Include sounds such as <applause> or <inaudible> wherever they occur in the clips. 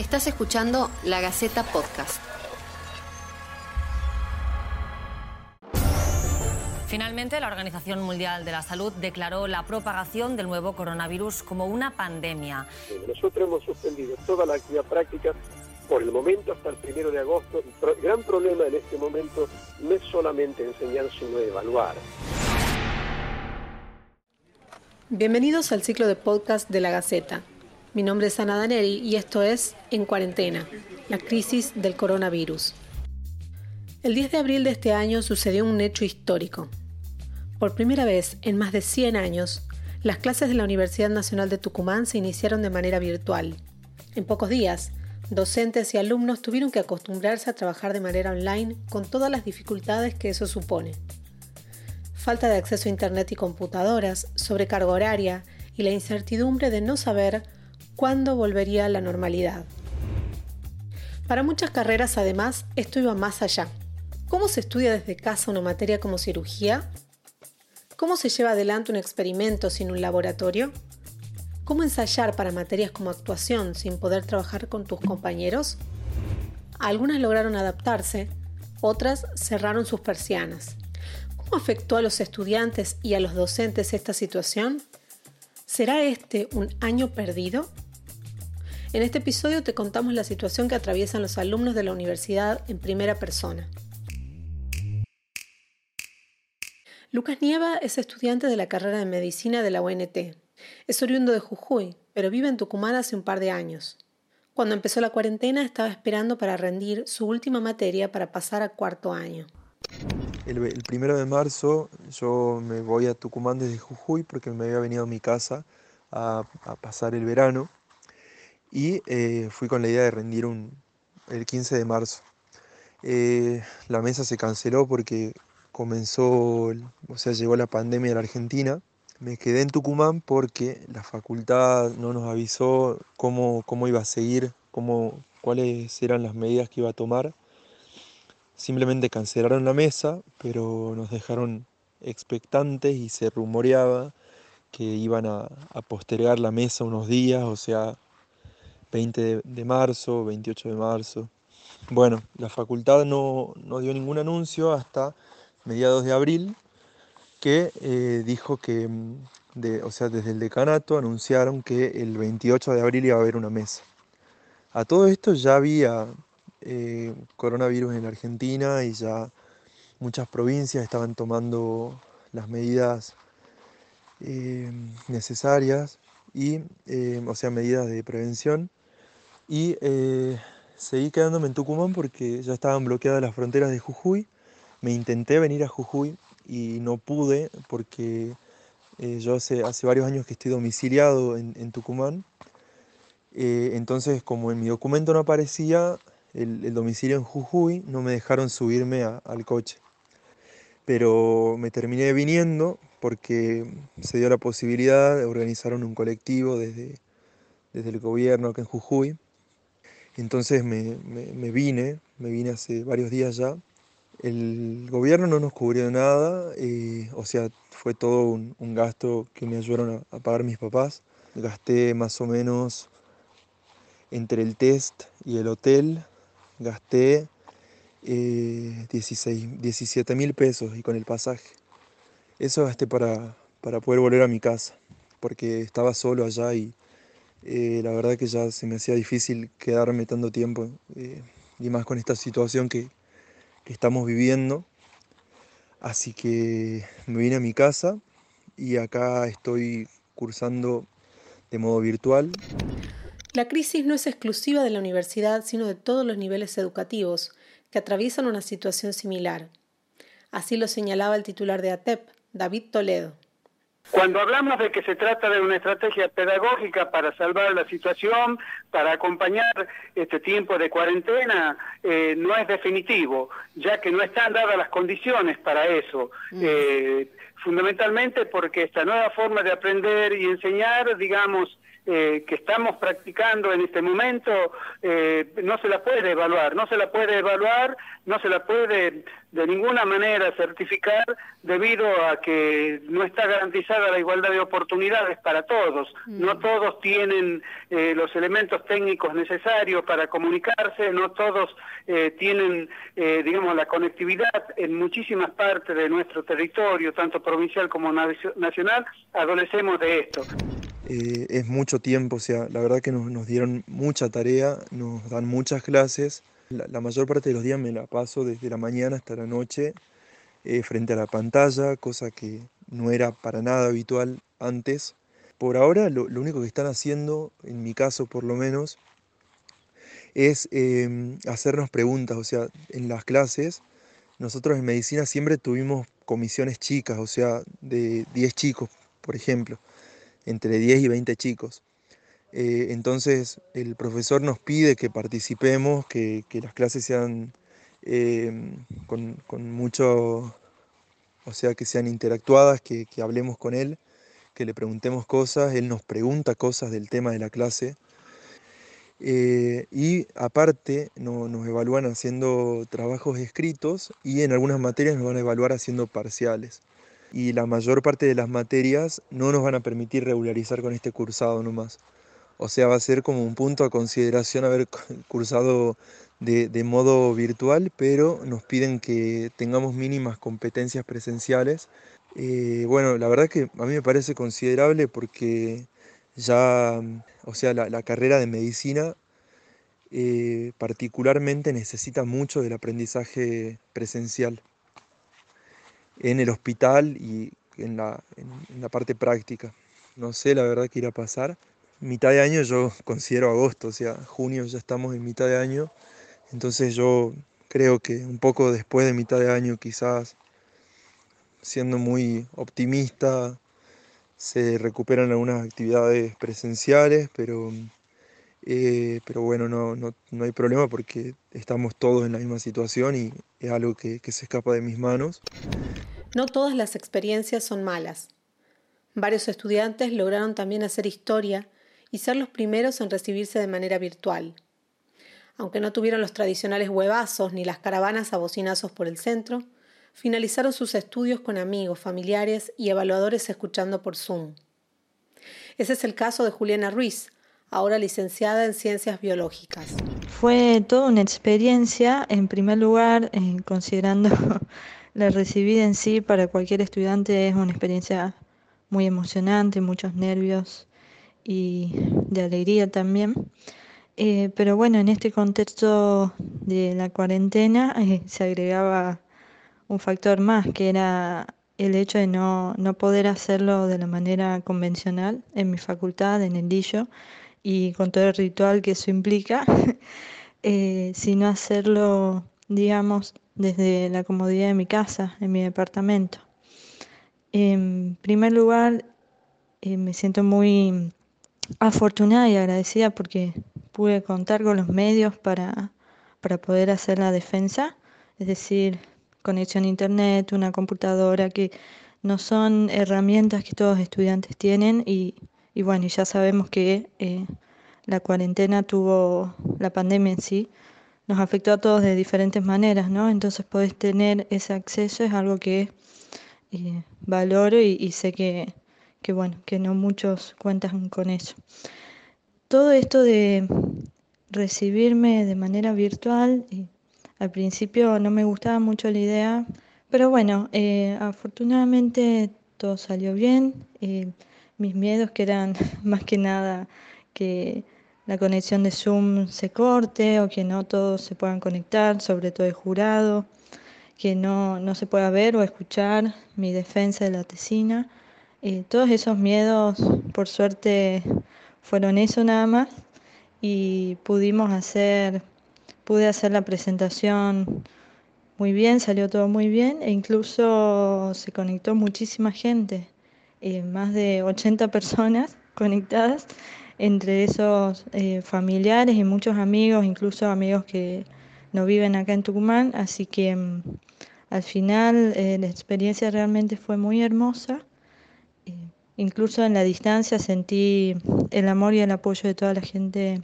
Estás escuchando La Gaceta Podcast. Finalmente, la Organización Mundial de la Salud declaró la propagación del nuevo coronavirus como una pandemia. Nosotros hemos suspendido toda la actividad práctica por el momento hasta el primero de agosto. El gran problema en este momento no es solamente enseñar, sino evaluar. Bienvenidos al ciclo de podcast de la Gaceta. Mi nombre es Ana Daneri y esto es En Cuarentena, la crisis del coronavirus. El 10 de abril de este año sucedió un hecho histórico. Por primera vez en más de 100 años, las clases de la Universidad Nacional de Tucumán se iniciaron de manera virtual. En pocos días, docentes y alumnos tuvieron que acostumbrarse a trabajar de manera online con todas las dificultades que eso supone. Falta de acceso a Internet y computadoras, sobrecarga horaria y la incertidumbre de no saber cuándo volvería a la normalidad. Para muchas carreras, además, esto iba más allá. ¿Cómo se estudia desde casa una materia como cirugía? ¿Cómo se lleva adelante un experimento sin un laboratorio? ¿Cómo ensayar para materias como actuación sin poder trabajar con tus compañeros? Algunas lograron adaptarse, otras cerraron sus persianas. ¿Cómo afectó a los estudiantes y a los docentes esta situación? ¿Será este un año perdido? En este episodio te contamos la situación que atraviesan los alumnos de la universidad en primera persona. Lucas Nieva es estudiante de la carrera de medicina de la UNT. Es oriundo de Jujuy, pero vive en Tucumán hace un par de años. Cuando empezó la cuarentena estaba esperando para rendir su última materia para pasar a cuarto año. El, primero de marzo yo me voy a Tucumán desde Jujuy porque me había venido a mi casa a pasar el verano y eh, fui con la idea de rendir un, el 15 de marzo. Eh, la mesa se canceló porque comenzó, o sea, llegó la pandemia a la Argentina. Me quedé en Tucumán porque la facultad no nos avisó cómo, cómo iba a seguir, cómo, cuáles eran las medidas que iba a tomar. Simplemente cancelaron la mesa, pero nos dejaron expectantes y se rumoreaba que iban a, a postergar la mesa unos días, o sea, 20 de, marzo, 28 de marzo. Bueno, la facultad no, dio ningún anuncio hasta mediados de abril, que eh, dijo que, mm, o sea, desde el decanato anunciaron que el 28 de abril iba a haber una mesa. A todo esto ya había eh, coronavirus en la Argentina y ya muchas provincias estaban tomando las medidas eh, necesarias y, o sea, medidas de prevención y eh, seguí quedándome en Tucumán porque ya estaban bloqueadas las fronteras de Jujuy. Me intenté venir a Jujuy y no pude porque eh, yo hace, hace varios años que estoy domiciliado en, Tucumán. Eh, entonces, como en mi documento no aparecía el, domicilio en Jujuy, no me dejaron subirme al coche. Pero me terminé viniendo porque se dio la posibilidad, de organizar un colectivo desde, desde el gobierno acá en Jujuy entonces me, vine, me vine hace varios días ya. El gobierno no nos cubrió nada, eh, o sea, fue todo un, gasto que me ayudaron a, pagar mis papás. Gasté más o menos entre el test y el hotel, gasté 16, eh, 17 mil pesos y con el pasaje. Eso gasté para, para poder volver a mi casa, porque estaba solo allá y, eh, la verdad que ya se me hacía difícil quedarme tanto tiempo eh, y más con esta situación que, que, estamos viviendo. Así que me vine a mi casa y acá estoy cursando de modo virtual. La crisis no es exclusiva de la universidad, sino de todos los niveles educativos que atraviesan una situación similar. Así lo señalaba el titular de ATEP, David Toledo. Cuando hablamos de que se trata de una estrategia pedagógica para salvar la situación, para acompañar este tiempo de cuarentena, eh, no es definitivo, ya que no están dadas las condiciones para eso. Mm. Eh, fundamentalmente porque esta nueva forma de aprender y enseñar, digamos, eh, que estamos practicando en este momento eh, no se la puede evaluar, no se la puede evaluar, no se la puede de ninguna manera certificar debido a que no está garantizada la igualdad de oportunidades para todos. Mm. No todos tienen eh, los elementos técnicos necesarios para comunicarse, no todos tienen, digamos, la conectividad en muchísimas partes de nuestro territorio, tanto provincial como nacional, adolecemos de esto. Eh, es mucho tiempo, o sea, la verdad que nos, dieron mucha tarea, nos dan muchas clases. La, mayor parte de los días me la paso desde la mañana hasta la noche eh, frente a la pantalla, cosa que no era para nada habitual antes. Por ahora lo, único que están haciendo, en mi caso por lo menos, es em, hacernos preguntas, o sea, en las clases, nosotros en medicina siempre tuvimos comisiones chicas, o sea, de 10 chicos, por ejemplo entre 10 y 20 chicos. Eh, entonces el profesor nos pide que participemos, que, las clases sean eh, con, mucho, o sea, que sean interactuadas, que, hablemos con él, que le preguntemos cosas, él nos pregunta cosas del tema de la clase. Eh, y aparte nos evalúan haciendo trabajos escritos y en algunas materias nos van a evaluar haciendo parciales y la mayor parte de las materias no nos van a permitir regularizar con este cursado nomás. O sea, va a ser como un punto a consideración haber cursado de, modo virtual, pero nos piden que tengamos mínimas competencias presenciales. Eh, bueno, la verdad que a mí me parece considerable porque ya, o sea, la, carrera de medicina eh, particularmente necesita mucho del aprendizaje presencial en el hospital y en la, en la parte práctica. No sé la verdad que irá a pasar. Mitad de año yo considero agosto, o sea, junio ya estamos en mitad de año. Entonces yo creo que un poco después de mitad de año quizás siendo muy optimista se recuperan algunas actividades presenciales, pero, eh, pero bueno, no, no, no, hay problema porque estamos todos en la misma situación y es algo que, que se escapa de mis manos. No todas las experiencias son malas. Varios estudiantes lograron también hacer historia y ser los primeros en recibirse de manera virtual. Aunque no tuvieron los tradicionales huevazos ni las caravanas a bocinazos por el centro, finalizaron sus estudios con amigos, familiares y evaluadores escuchando por Zoom. Ese es el caso de Juliana Ruiz, ahora licenciada en Ciencias Biológicas. Fue toda una experiencia, en primer lugar, eh, considerando <laughs> la recibida en sí para cualquier estudiante es una experiencia muy emocionante, muchos nervios y de alegría también. Eh, pero bueno, en este contexto de la cuarentena eh, se agregaba un factor más, que era el hecho de no, no, poder hacerlo de la manera convencional en mi facultad, en el DILLO, y con todo el ritual que eso implica, <laughs> eh, sino hacerlo, digamos, desde la comodidad de mi casa, en mi departamento. En primer lugar, eh, me siento muy afortunada y agradecida porque pude contar con los medios para, para poder hacer la defensa, es decir, conexión a internet, una computadora, que no son herramientas que todos los estudiantes tienen y, y bueno, ya sabemos que eh, la cuarentena tuvo, la pandemia en sí, nos afectó a todos de diferentes maneras, ¿no? Entonces poder tener ese acceso es algo que eh, valoro y, sé que, bueno, que no muchos cuentan con eso. Todo esto de recibirme de manera virtual, al principio no me gustaba mucho la idea, pero bueno, eh, afortunadamente todo salió bien. Mis miedos que eran <laughs> más que nada que la conexión de Zoom se corte o que no todos se puedan conectar, sobre todo el jurado, que no, no se pueda ver o escuchar mi defensa de la tesina. Eh, todos esos miedos, por suerte, fueron eso nada más y pudimos hacer, pude hacer la presentación muy bien, salió todo muy bien e incluso se conectó muchísima gente, eh, más de 80 personas <laughs> conectadas entre esos eh, familiares y muchos amigos, incluso amigos que no viven acá en Tucumán, así que mm, al final eh, la experiencia realmente fue muy hermosa. incluso en la distancia sentí el amor y el apoyo de toda la gente,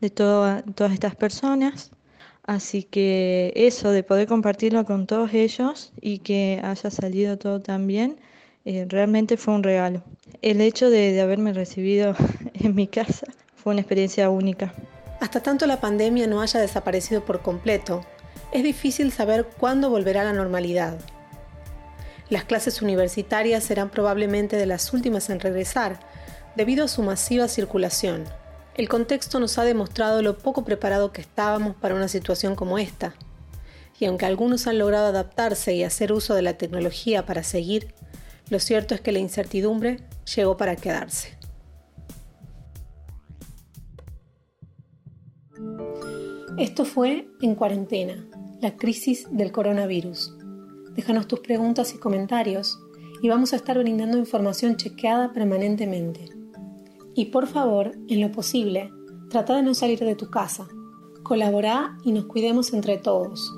de todas estas personas. Así que eso, de poder compartirlo con todos ellos y que haya salido todo tan bien, eh, realmente fue un regalo. El hecho de, de haberme recibido <laughs> en mi casa fue una experiencia única. Hasta tanto la pandemia no haya desaparecido por completo, es difícil saber cuándo volverá a la normalidad. Las clases universitarias serán probablemente de las últimas en regresar, debido a su masiva circulación. El contexto nos ha demostrado lo poco preparado que estábamos para una situación como esta. Y aunque algunos han logrado adaptarse y hacer uso de la tecnología para seguir, lo cierto es que la incertidumbre llegó para quedarse. Esto fue En Cuarentena, la crisis del coronavirus. Déjanos tus preguntas y comentarios y vamos a estar brindando información chequeada permanentemente. Y por favor, en lo posible, trata de no salir de tu casa. Colabora y nos cuidemos entre todos.